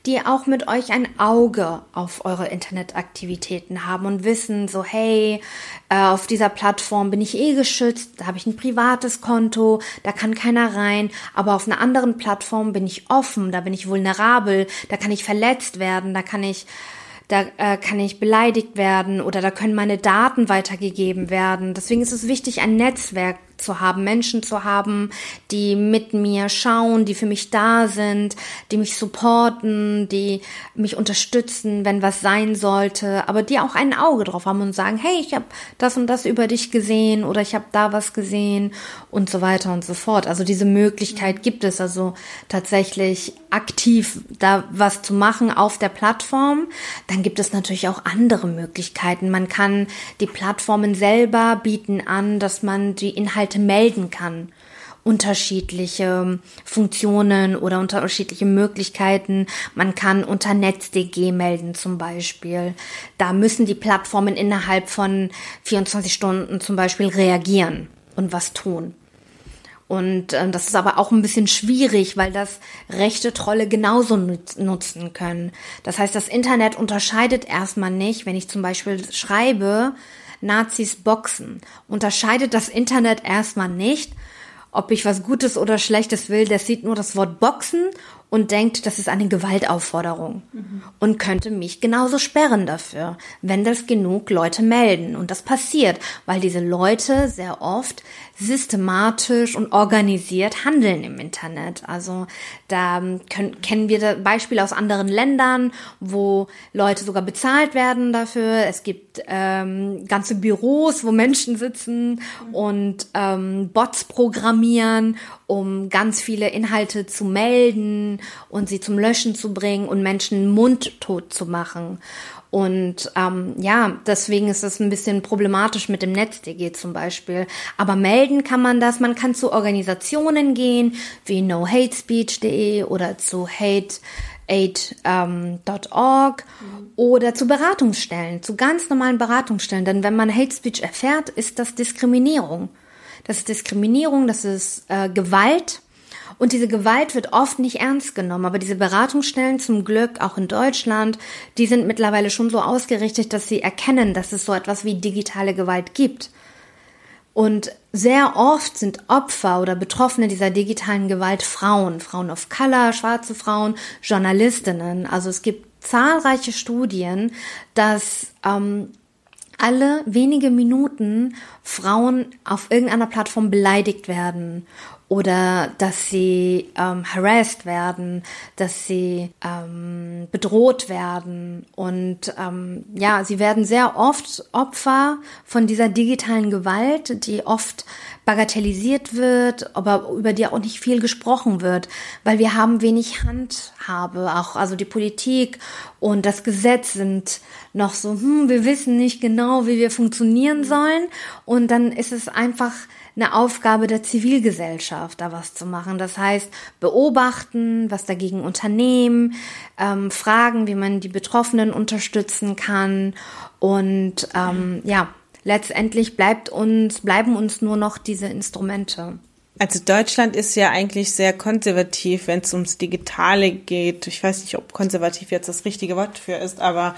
die auch mit euch ein Auge auf eure Internetaktivitäten haben und wissen, so hey, äh, auf dieser Plattform bin ich eh geschützt, da habe ich ein privates Konto, da kann keiner rein, aber auf einer anderen Plattform bin ich offen, da bin ich vulnerabel, da kann ich verletzt werden, da kann ich da äh, kann ich beleidigt werden oder da können meine Daten weitergegeben werden. Deswegen ist es wichtig, ein Netzwerk zu haben, Menschen zu haben, die mit mir schauen, die für mich da sind, die mich supporten, die mich unterstützen, wenn was sein sollte, aber die auch ein Auge drauf haben und sagen, hey, ich habe das und das über dich gesehen oder ich habe da was gesehen und so weiter und so fort. Also diese Möglichkeit gibt es also tatsächlich aktiv da was zu machen auf der Plattform. Dann gibt es natürlich auch andere Möglichkeiten. Man kann die Plattformen selber bieten an, dass man die Inhalte Inhalte melden kann. Unterschiedliche Funktionen oder unterschiedliche Möglichkeiten. Man kann unter NetzDG melden zum Beispiel. Da müssen die Plattformen innerhalb von 24 Stunden zum Beispiel reagieren und was tun. Und äh, das ist aber auch ein bisschen schwierig, weil das rechte Trolle genauso nutzen können. Das heißt, das Internet unterscheidet erstmal nicht, wenn ich zum Beispiel schreibe, Nazis boxen. Unterscheidet das Internet erstmal nicht, ob ich was Gutes oder Schlechtes will. Der sieht nur das Wort Boxen und denkt, das ist eine Gewaltaufforderung mhm. und könnte mich genauso sperren dafür, wenn das genug Leute melden. Und das passiert, weil diese Leute sehr oft systematisch und organisiert handeln im Internet. Also da können, kennen wir Beispiele aus anderen Ländern, wo Leute sogar bezahlt werden dafür. Es gibt ähm, ganze Büros, wo Menschen sitzen und ähm, Bots programmieren, um ganz viele Inhalte zu melden und sie zum Löschen zu bringen und Menschen mundtot zu machen. Und ähm, ja, deswegen ist es ein bisschen problematisch mit dem NetzDG zum Beispiel. Aber melden kann man das. Man kann zu Organisationen gehen, wie nohatespeech.de oder zu hateaid.org ähm, mhm. oder zu Beratungsstellen, zu ganz normalen Beratungsstellen. Denn wenn man Hate Speech erfährt, ist das Diskriminierung. Das ist Diskriminierung, das ist äh, Gewalt und diese Gewalt wird oft nicht ernst genommen. Aber diese Beratungsstellen zum Glück, auch in Deutschland, die sind mittlerweile schon so ausgerichtet, dass sie erkennen, dass es so etwas wie digitale Gewalt gibt. Und sehr oft sind Opfer oder Betroffene dieser digitalen Gewalt Frauen, Frauen of Color, schwarze Frauen, Journalistinnen. Also es gibt zahlreiche Studien, dass ähm, alle wenige Minuten Frauen auf irgendeiner Plattform beleidigt werden oder dass sie ähm, harassed werden, dass sie ähm, bedroht werden. Und ähm, ja, sie werden sehr oft Opfer von dieser digitalen Gewalt, die oft bagatellisiert wird, aber über die auch nicht viel gesprochen wird, weil wir haben wenig Handhabe, auch also die Politik und das Gesetz sind noch so, hm, wir wissen nicht genau, wie wir funktionieren sollen. Und dann ist es einfach eine Aufgabe der Zivilgesellschaft, da was zu machen. Das heißt, beobachten, was dagegen unternehmen, ähm, fragen, wie man die Betroffenen unterstützen kann und ähm, ja, letztendlich bleibt uns, bleiben uns nur noch diese Instrumente. Also Deutschland ist ja eigentlich sehr konservativ, wenn es ums Digitale geht. Ich weiß nicht, ob konservativ jetzt das richtige Wort für ist, aber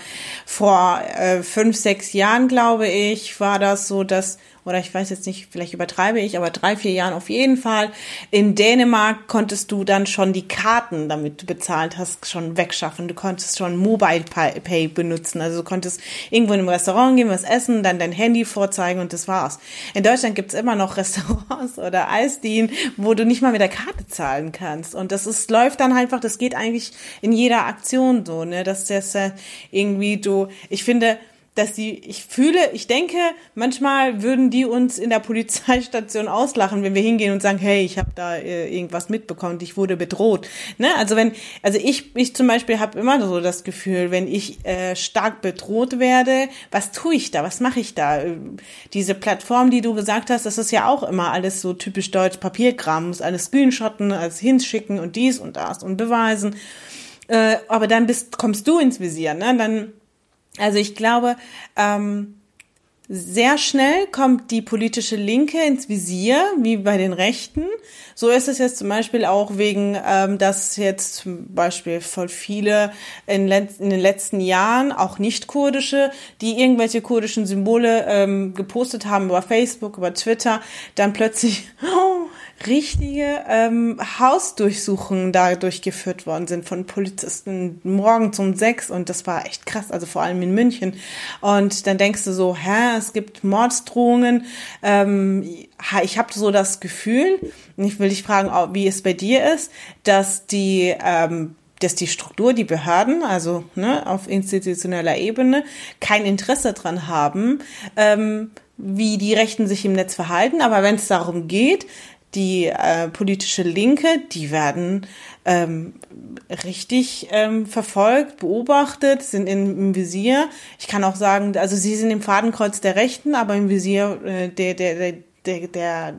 vor äh, fünf, sechs Jahren, glaube ich, war das so, dass oder ich weiß jetzt nicht, vielleicht übertreibe ich, aber drei, vier Jahren auf jeden Fall. In Dänemark konntest du dann schon die Karten, damit du bezahlt hast, schon wegschaffen. Du konntest schon Mobile Pay benutzen. Also du konntest irgendwo in einem Restaurant gehen, was essen, dann dein Handy vorzeigen und das war's. In Deutschland gibt's immer noch Restaurants oder Eisdielen, wo du nicht mal mit der Karte zahlen kannst. Und das ist, läuft dann einfach, das geht eigentlich in jeder Aktion so, ne, dass das äh, irgendwie du, ich finde, dass die, ich fühle, ich denke, manchmal würden die uns in der Polizeistation auslachen, wenn wir hingehen und sagen, hey, ich habe da äh, irgendwas mitbekommen, ich wurde bedroht. Ne? Also wenn, also ich, ich zum Beispiel habe immer so das Gefühl, wenn ich äh, stark bedroht werde, was tue ich da, was mache ich da? Diese Plattform, die du gesagt hast, das ist ja auch immer alles so typisch deutsch Papierkram, muss alles screenshotten, alles hinschicken und dies und das und beweisen. Äh, aber dann bist, kommst du ins Visier, ne? Dann also ich glaube, ähm, sehr schnell kommt die politische Linke ins Visier, wie bei den Rechten. So ist es jetzt zum Beispiel auch wegen, ähm, dass jetzt zum Beispiel voll viele in, in den letzten Jahren, auch nicht kurdische, die irgendwelche kurdischen Symbole ähm, gepostet haben über Facebook, über Twitter, dann plötzlich, oh, richtige ähm, Hausdurchsuchungen da durchgeführt worden sind von Polizisten morgens um sechs und das war echt krass, also vor allem in München. Und dann denkst du so, hä, es gibt Mordsdrohungen. Ähm, ich habe so das Gefühl, ich will dich fragen, wie es bei dir ist, dass die ähm, dass die Struktur, die Behörden, also ne, auf institutioneller Ebene, kein Interesse dran haben, ähm, wie die Rechten sich im Netz verhalten. Aber wenn es darum geht, die äh, politische Linke, die werden ähm, richtig ähm, verfolgt, beobachtet, sind in, im Visier. Ich kann auch sagen, also sie sind im Fadenkreuz der Rechten, aber im Visier äh, der, der, der, der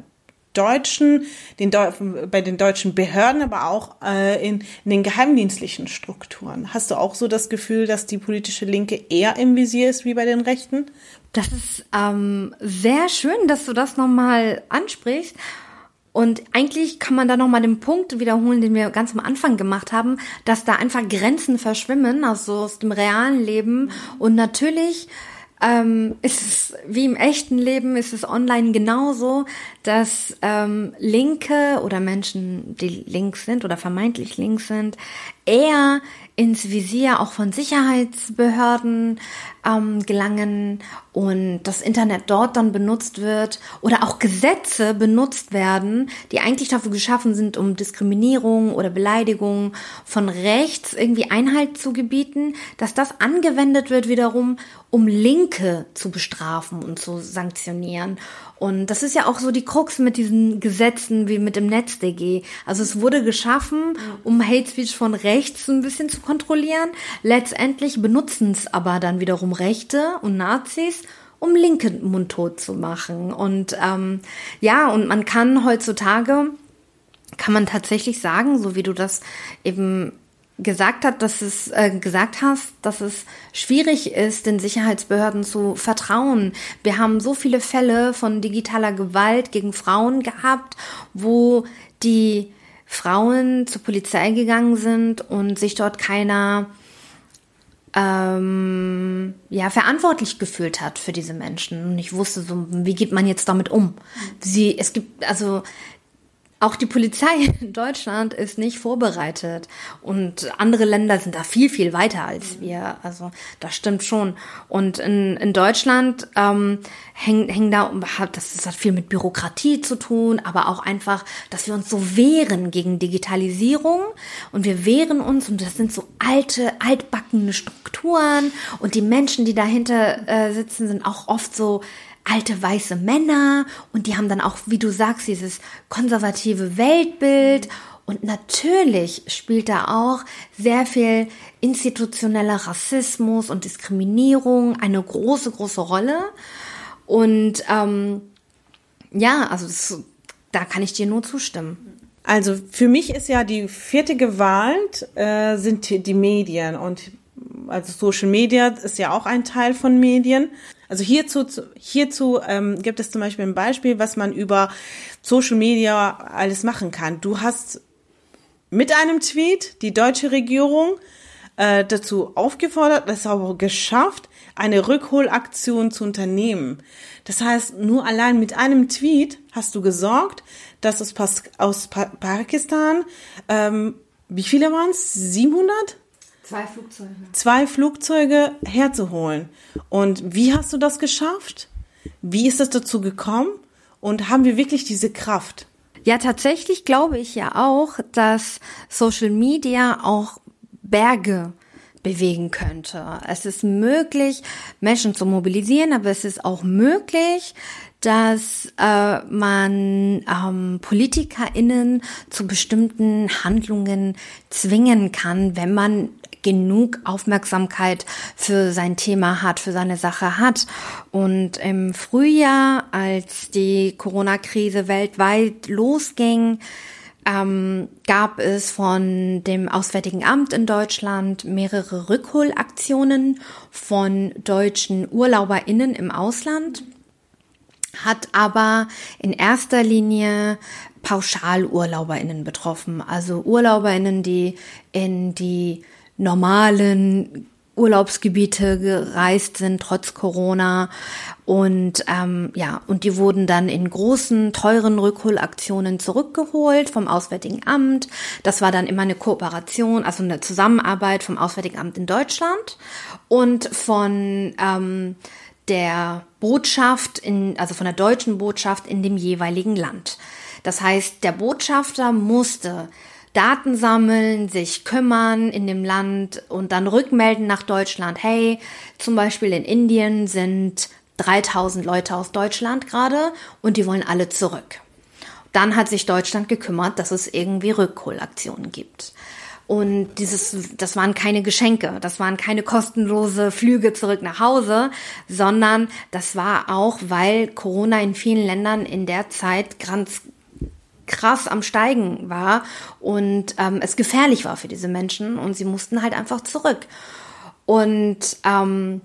Deutschen, den Deu bei den deutschen Behörden, aber auch äh, in, in den geheimdienstlichen Strukturen. Hast du auch so das Gefühl, dass die politische Linke eher im Visier ist wie bei den Rechten? Das ist ähm, sehr schön, dass du das nochmal ansprichst. Und eigentlich kann man da nochmal den Punkt wiederholen, den wir ganz am Anfang gemacht haben, dass da einfach Grenzen verschwimmen, also aus dem realen Leben. Und natürlich ähm, ist es wie im echten Leben, ist es online genauso, dass ähm, Linke oder Menschen, die links sind oder vermeintlich links sind, eher ins Visier auch von Sicherheitsbehörden ähm, gelangen und das Internet dort dann benutzt wird oder auch Gesetze benutzt werden, die eigentlich dafür geschaffen sind, um Diskriminierung oder Beleidigung von rechts irgendwie Einhalt zu gebieten, dass das angewendet wird wiederum, um Linke zu bestrafen und zu sanktionieren. Und das ist ja auch so die Krux mit diesen Gesetzen wie mit dem NetzDG. Also es wurde geschaffen, um Hate Speech von rechts ein bisschen zu kontrollieren. Letztendlich benutzen es aber dann wiederum Rechte und Nazis, um Linke mundtot zu machen. Und ähm, ja, und man kann heutzutage, kann man tatsächlich sagen, so wie du das eben gesagt hat, dass es äh, gesagt hast, dass es schwierig ist, den Sicherheitsbehörden zu vertrauen. Wir haben so viele Fälle von digitaler Gewalt gegen Frauen gehabt, wo die Frauen zur Polizei gegangen sind und sich dort keiner ähm, ja verantwortlich gefühlt hat für diese Menschen und ich wusste so wie geht man jetzt damit um sie es gibt also auch die Polizei in Deutschland ist nicht vorbereitet und andere Länder sind da viel, viel weiter als wir. Also das stimmt schon. Und in, in Deutschland ähm, hängen häng da, das, das hat viel mit Bürokratie zu tun, aber auch einfach, dass wir uns so wehren gegen Digitalisierung und wir wehren uns und das sind so alte, altbackene Strukturen und die Menschen, die dahinter äh, sitzen, sind auch oft so alte weiße Männer und die haben dann auch, wie du sagst, dieses konservative Weltbild. Und natürlich spielt da auch sehr viel institutioneller Rassismus und Diskriminierung eine große, große Rolle. Und ähm, ja, also das, da kann ich dir nur zustimmen. Also für mich ist ja die vierte Gewalt äh, sind die Medien und also Social Media ist ja auch ein Teil von Medien. Also hierzu, hierzu ähm, gibt es zum Beispiel ein Beispiel, was man über Social Media alles machen kann. Du hast mit einem Tweet die deutsche Regierung äh, dazu aufgefordert, das auch geschafft, eine Rückholaktion zu unternehmen. Das heißt, nur allein mit einem Tweet hast du gesorgt, dass es aus Pakistan, ähm, wie viele waren es? 700? Zwei Flugzeuge. Zwei Flugzeuge herzuholen. Und wie hast du das geschafft? Wie ist es dazu gekommen? Und haben wir wirklich diese Kraft? Ja, tatsächlich glaube ich ja auch, dass Social Media auch Berge bewegen könnte. Es ist möglich, Menschen zu mobilisieren, aber es ist auch möglich, dass äh, man ähm, PolitikerInnen zu bestimmten Handlungen zwingen kann, wenn man genug Aufmerksamkeit für sein Thema hat, für seine Sache hat. Und im Frühjahr, als die Corona-Krise weltweit losging, ähm, gab es von dem Auswärtigen Amt in Deutschland mehrere Rückholaktionen von deutschen UrlauberInnen im Ausland, hat aber in erster Linie PauschalurlauberInnen betroffen, also UrlauberInnen, die in die normalen Urlaubsgebiete gereist sind, trotz Corona. Und ähm, ja, und die wurden dann in großen, teuren Rückholaktionen zurückgeholt vom Auswärtigen Amt. Das war dann immer eine Kooperation, also eine Zusammenarbeit vom Auswärtigen Amt in Deutschland und von ähm, der Botschaft, in, also von der deutschen Botschaft in dem jeweiligen Land. Das heißt, der Botschafter musste Daten sammeln, sich kümmern in dem Land und dann rückmelden nach Deutschland. Hey, zum Beispiel in Indien sind 3000 Leute aus Deutschland gerade und die wollen alle zurück. Dann hat sich Deutschland gekümmert, dass es irgendwie Rückholaktionen gibt. Und dieses, das waren keine Geschenke, das waren keine kostenlose Flüge zurück nach Hause, sondern das war auch, weil Corona in vielen Ländern in der Zeit ganz krass am Steigen war und ähm, es gefährlich war für diese Menschen und sie mussten halt einfach zurück. Und, ähm,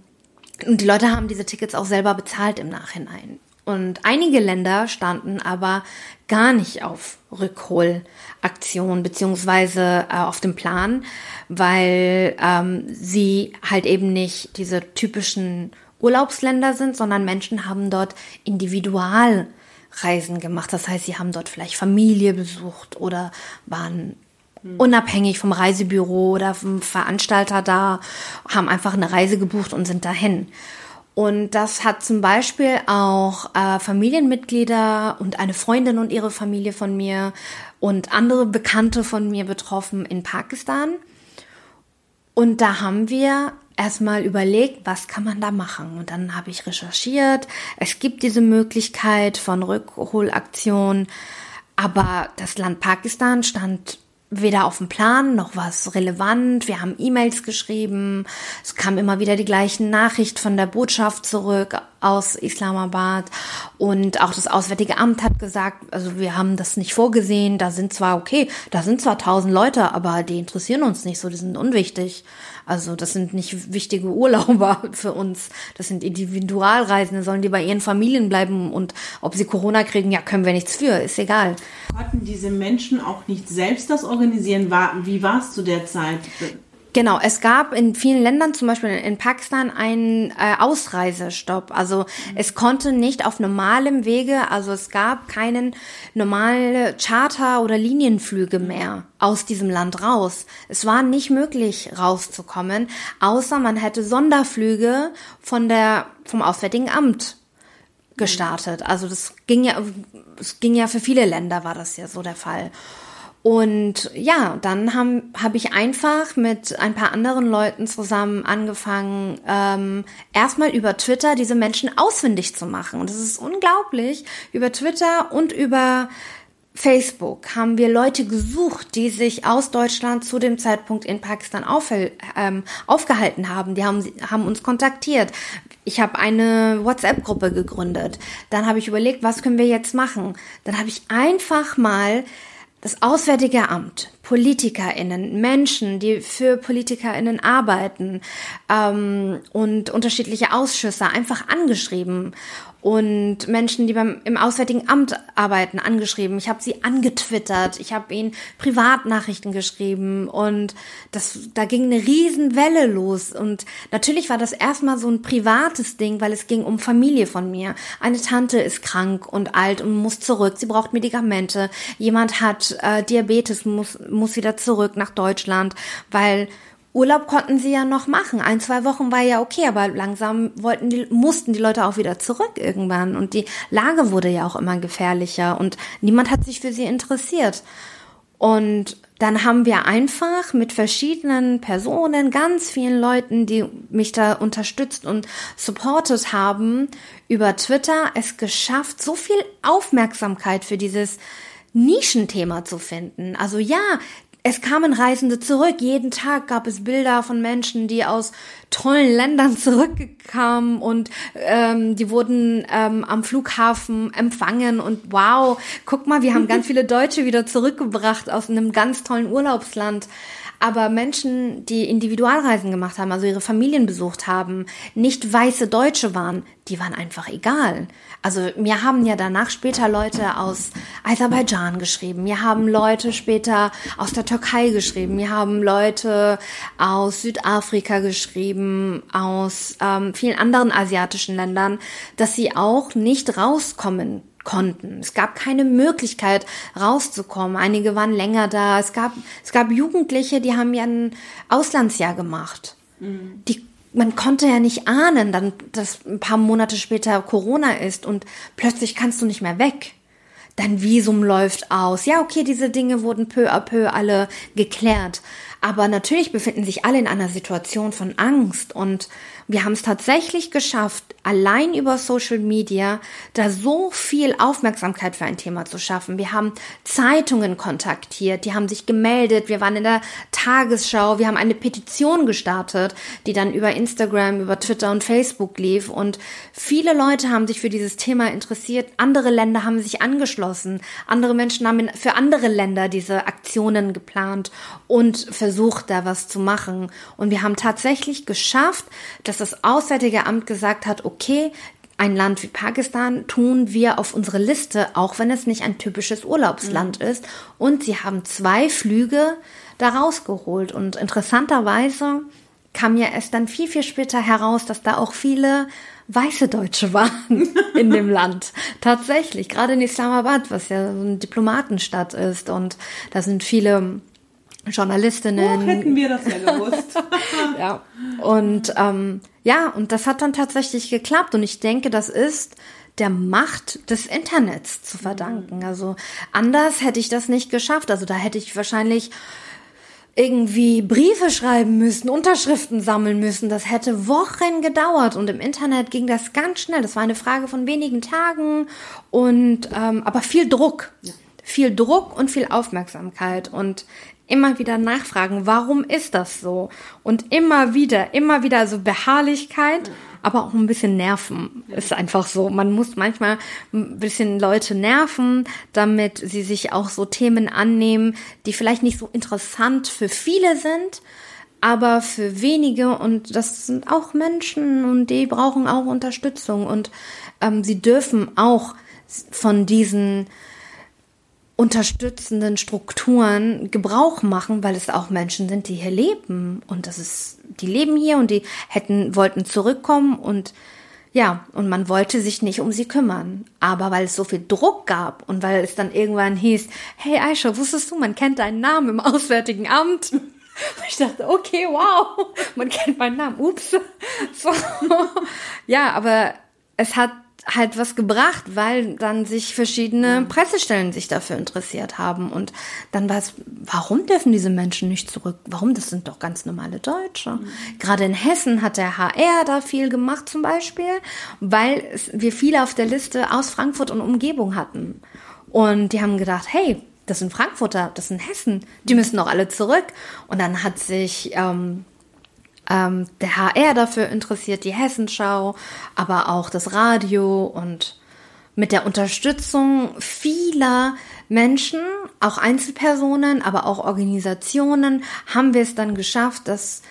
und die Leute haben diese Tickets auch selber bezahlt im Nachhinein. Und einige Länder standen aber gar nicht auf Rückholaktion beziehungsweise äh, auf dem Plan, weil ähm, sie halt eben nicht diese typischen Urlaubsländer sind, sondern Menschen haben dort Individualreisen gemacht. Das heißt, sie haben dort vielleicht Familie besucht oder waren unabhängig vom Reisebüro oder vom Veranstalter da, haben einfach eine Reise gebucht und sind dahin. Und das hat zum Beispiel auch äh, Familienmitglieder und eine Freundin und ihre Familie von mir und andere Bekannte von mir betroffen in Pakistan. Und da haben wir erstmal überlegt, was kann man da machen. Und dann habe ich recherchiert. Es gibt diese Möglichkeit von Rückholaktion. Aber das Land Pakistan stand weder auf dem Plan noch was relevant. Wir haben E-Mails geschrieben. Es kam immer wieder die gleichen Nachricht von der Botschaft zurück aus Islamabad und auch das Auswärtige Amt hat gesagt, also wir haben das nicht vorgesehen. Da sind zwar okay, da sind zwar tausend Leute, aber die interessieren uns nicht so, die sind unwichtig. Also das sind nicht wichtige Urlauber für uns. Das sind Individualreisende, sollen die bei ihren Familien bleiben und ob sie Corona kriegen, ja, können wir nichts für, ist egal. Hatten diese Menschen auch nicht selbst das organisieren? Wie war es zu der Zeit? Genau, es gab in vielen Ländern, zum Beispiel in Pakistan, einen äh, Ausreisestopp. Also mhm. es konnte nicht auf normalem Wege, also es gab keinen normale Charter- oder Linienflüge mehr aus diesem Land raus. Es war nicht möglich rauszukommen, außer man hätte Sonderflüge von der vom Auswärtigen Amt gestartet. Also das ging ja, es ging ja für viele Länder war das ja so der Fall. Und ja, dann habe hab ich einfach mit ein paar anderen Leuten zusammen angefangen, ähm, erstmal über Twitter diese Menschen ausfindig zu machen. Und das ist unglaublich. Über Twitter und über Facebook haben wir Leute gesucht, die sich aus Deutschland zu dem Zeitpunkt in Pakistan ähm, aufgehalten haben. Die haben, haben uns kontaktiert. Ich habe eine WhatsApp-Gruppe gegründet. Dann habe ich überlegt, was können wir jetzt machen? Dann habe ich einfach mal das Auswärtige Amt, PolitikerInnen, Menschen, die für PolitikerInnen arbeiten ähm, und unterschiedliche Ausschüsse einfach angeschrieben und Menschen, die beim im Auswärtigen Amt arbeiten, angeschrieben. Ich habe sie angetwittert, ich habe ihnen Privatnachrichten geschrieben und das da ging eine Riesenwelle los und natürlich war das erstmal so ein privates Ding, weil es ging um Familie von mir. Eine Tante ist krank und alt und muss zurück, sie braucht Medikamente. Jemand hat äh, Diabetes, muss muss wieder zurück nach Deutschland, weil Urlaub konnten sie ja noch machen. Ein, zwei Wochen war ja okay, aber langsam wollten die, mussten die Leute auch wieder zurück irgendwann. Und die Lage wurde ja auch immer gefährlicher und niemand hat sich für sie interessiert. Und dann haben wir einfach mit verschiedenen Personen, ganz vielen Leuten, die mich da unterstützt und supportet haben, über Twitter es geschafft, so viel Aufmerksamkeit für dieses Nischenthema zu finden. Also ja, es kamen Reisende zurück. Jeden Tag gab es Bilder von Menschen, die aus tollen Ländern zurückkamen und ähm, die wurden ähm, am Flughafen empfangen und wow, guck mal, wir haben ganz viele Deutsche wieder zurückgebracht aus einem ganz tollen Urlaubsland. Aber Menschen, die Individualreisen gemacht haben, also ihre Familien besucht haben, nicht weiße Deutsche waren, die waren einfach egal. Also mir haben ja danach später Leute aus Aserbaidschan geschrieben, mir haben Leute später aus der Türkei geschrieben, mir haben Leute aus Südafrika geschrieben, aus ähm, vielen anderen asiatischen Ländern, dass sie auch nicht rauskommen konnten. Es gab keine Möglichkeit rauszukommen. Einige waren länger da. Es gab, es gab Jugendliche, die haben ja ein Auslandsjahr gemacht. Mhm. Die man konnte ja nicht ahnen, dann, dass ein paar Monate später Corona ist und plötzlich kannst du nicht mehr weg. Dein Visum läuft aus. Ja, okay, diese Dinge wurden peu à peu alle geklärt. Aber natürlich befinden sich alle in einer Situation von Angst und wir haben es tatsächlich geschafft, allein über Social Media da so viel Aufmerksamkeit für ein Thema zu schaffen. Wir haben Zeitungen kontaktiert, die haben sich gemeldet, wir waren in der Tagesschau, wir haben eine Petition gestartet, die dann über Instagram, über Twitter und Facebook lief. Und viele Leute haben sich für dieses Thema interessiert, andere Länder haben sich angeschlossen, andere Menschen haben für andere Länder diese Aktionen geplant und versucht, da was zu machen. Und wir haben tatsächlich geschafft, dass dass das Auswärtige Amt gesagt hat, okay, ein Land wie Pakistan tun wir auf unsere Liste, auch wenn es nicht ein typisches Urlaubsland mhm. ist. Und sie haben zwei Flüge da rausgeholt. Und interessanterweise kam ja erst dann viel, viel später heraus, dass da auch viele weiße Deutsche waren in dem Land. Tatsächlich, gerade in Islamabad, was ja so eine Diplomatenstadt ist und da sind viele Journalistinnen. Oh, hätten wir das ja gewusst. ja. Und ähm, ja, und das hat dann tatsächlich geklappt. Und ich denke, das ist der Macht des Internets zu verdanken. Also anders hätte ich das nicht geschafft. Also da hätte ich wahrscheinlich irgendwie Briefe schreiben müssen, Unterschriften sammeln müssen. Das hätte Wochen gedauert und im Internet ging das ganz schnell. Das war eine Frage von wenigen Tagen und ähm, aber viel Druck, ja. viel Druck und viel Aufmerksamkeit und immer wieder nachfragen, warum ist das so? Und immer wieder, immer wieder so Beharrlichkeit, aber auch ein bisschen Nerven. Ist einfach so. Man muss manchmal ein bisschen Leute nerven, damit sie sich auch so Themen annehmen, die vielleicht nicht so interessant für viele sind, aber für wenige und das sind auch Menschen und die brauchen auch Unterstützung und ähm, sie dürfen auch von diesen unterstützenden Strukturen Gebrauch machen, weil es auch Menschen sind, die hier leben und das ist, die leben hier und die hätten, wollten zurückkommen und ja, und man wollte sich nicht um sie kümmern. Aber weil es so viel Druck gab und weil es dann irgendwann hieß, hey Aisha, wusstest du, man kennt deinen Namen im Auswärtigen Amt? Ich dachte, okay, wow, man kennt meinen Namen, ups. So. Ja, aber es hat halt was gebracht, weil dann sich verschiedene Pressestellen sich dafür interessiert haben. Und dann war es, warum dürfen diese Menschen nicht zurück? Warum? Das sind doch ganz normale Deutsche. Mhm. Gerade in Hessen hat der HR da viel gemacht zum Beispiel, weil es, wir viele auf der Liste aus Frankfurt und Umgebung hatten. Und die haben gedacht, hey, das sind Frankfurter, das sind Hessen, die müssen doch alle zurück. Und dann hat sich ähm, ähm, der HR dafür interessiert, die Hessenschau, aber auch das Radio und mit der Unterstützung vieler Menschen, auch Einzelpersonen, aber auch Organisationen, haben wir es dann geschafft, dass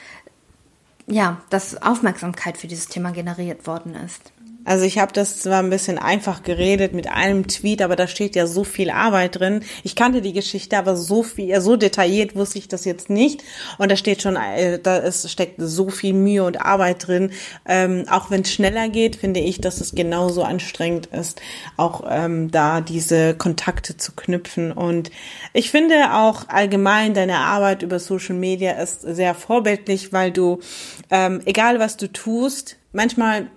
ja, dass Aufmerksamkeit für dieses Thema generiert worden ist. Also ich habe das zwar ein bisschen einfach geredet mit einem Tweet, aber da steht ja so viel Arbeit drin. Ich kannte die Geschichte, aber so viel, so detailliert wusste ich das jetzt nicht. Und da steht schon, äh, da ist, steckt so viel Mühe und Arbeit drin. Ähm, auch wenn es schneller geht, finde ich, dass es genauso anstrengend ist, auch ähm, da diese Kontakte zu knüpfen. Und ich finde auch allgemein deine Arbeit über Social Media ist sehr vorbildlich, weil du, ähm, egal was du tust, manchmal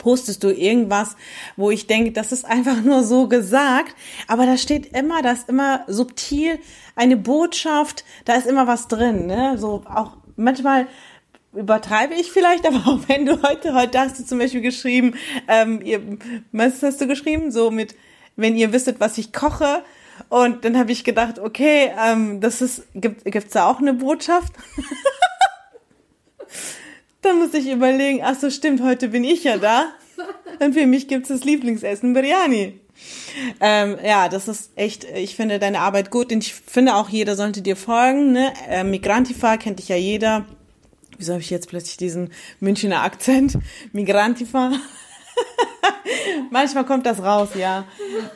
postest du irgendwas, wo ich denke, das ist einfach nur so gesagt, aber da steht immer, da ist immer subtil eine Botschaft, da ist immer was drin, ne? So auch manchmal übertreibe ich vielleicht, aber auch wenn du heute, heute hast du zum Beispiel geschrieben, ähm, ihr, was hast du geschrieben? So mit, wenn ihr wisstet, was ich koche. Und dann habe ich gedacht, okay, ähm, das ist, gibt gibt's da auch eine Botschaft? Dann muss ich überlegen, ach so stimmt, heute bin ich ja da. Und für mich gibt's das Lieblingsessen Biryani. Ähm, ja, das ist echt, ich finde deine Arbeit gut und ich finde auch jeder sollte dir folgen. Ne? Äh, Migrantifa kennt dich ja jeder. Wieso habe ich jetzt plötzlich diesen Münchner Akzent? Migrantifa. Manchmal kommt das raus, ja.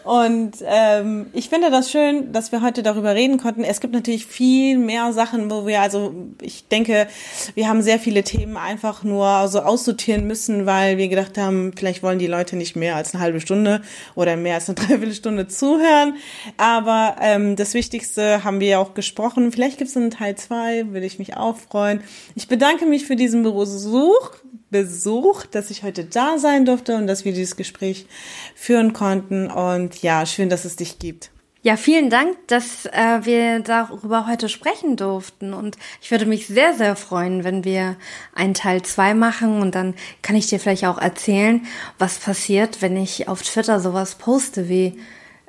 Und ähm, ich finde das schön, dass wir heute darüber reden konnten. Es gibt natürlich viel mehr Sachen, wo wir, also ich denke, wir haben sehr viele Themen einfach nur so aussortieren müssen, weil wir gedacht haben, vielleicht wollen die Leute nicht mehr als eine halbe Stunde oder mehr als eine Dreiviertelstunde zuhören. Aber ähm, das Wichtigste haben wir ja auch gesprochen. Vielleicht gibt es einen Teil zwei, würde ich mich auch freuen. Ich bedanke mich für diesen Besuch. Besuch, dass ich heute da sein durfte und dass wir dieses Gespräch führen konnten. Und ja, schön, dass es dich gibt. Ja, vielen Dank, dass äh, wir darüber heute sprechen durften. Und ich würde mich sehr, sehr freuen, wenn wir einen Teil zwei machen. Und dann kann ich dir vielleicht auch erzählen, was passiert, wenn ich auf Twitter sowas poste wie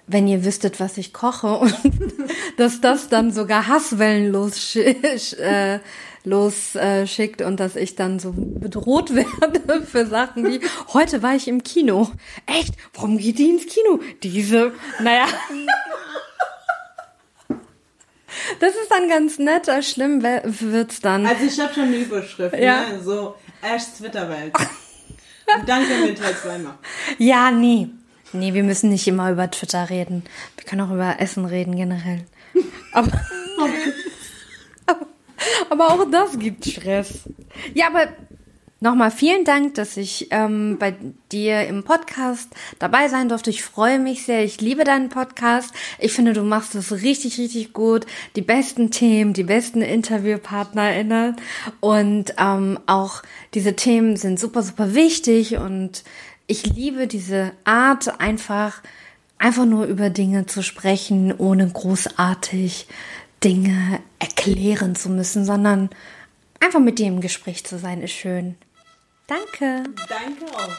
wenn ihr wüsstet, was ich koche und dass das dann sogar Hasswellen los äh, losschickt äh, und dass ich dann so bedroht werde für Sachen wie, heute war ich im Kino. Echt? Warum geht die ins Kino? Diese, naja. Das ist dann ganz nett, schlimm wird's dann. Also ich habe schon eine Überschrift, ja. ne? so Ashs Twitterwelt. Und können wir Teil 2 machen. Ja, nie. Nee, wir müssen nicht immer über Twitter reden. Wir können auch über Essen reden generell. Aber, okay. aber auch das gibt Stress. Ja, aber Nochmal vielen Dank, dass ich ähm, bei dir im Podcast dabei sein durfte. Ich freue mich sehr. Ich liebe deinen Podcast. Ich finde, du machst es richtig, richtig gut. Die besten Themen, die besten InterviewpartnerInnen. Und ähm, auch diese Themen sind super, super wichtig. Und ich liebe diese Art, einfach, einfach nur über Dinge zu sprechen, ohne großartig Dinge erklären zu müssen, sondern einfach mit dir im Gespräch zu sein, ist schön. Danke. Danke auch.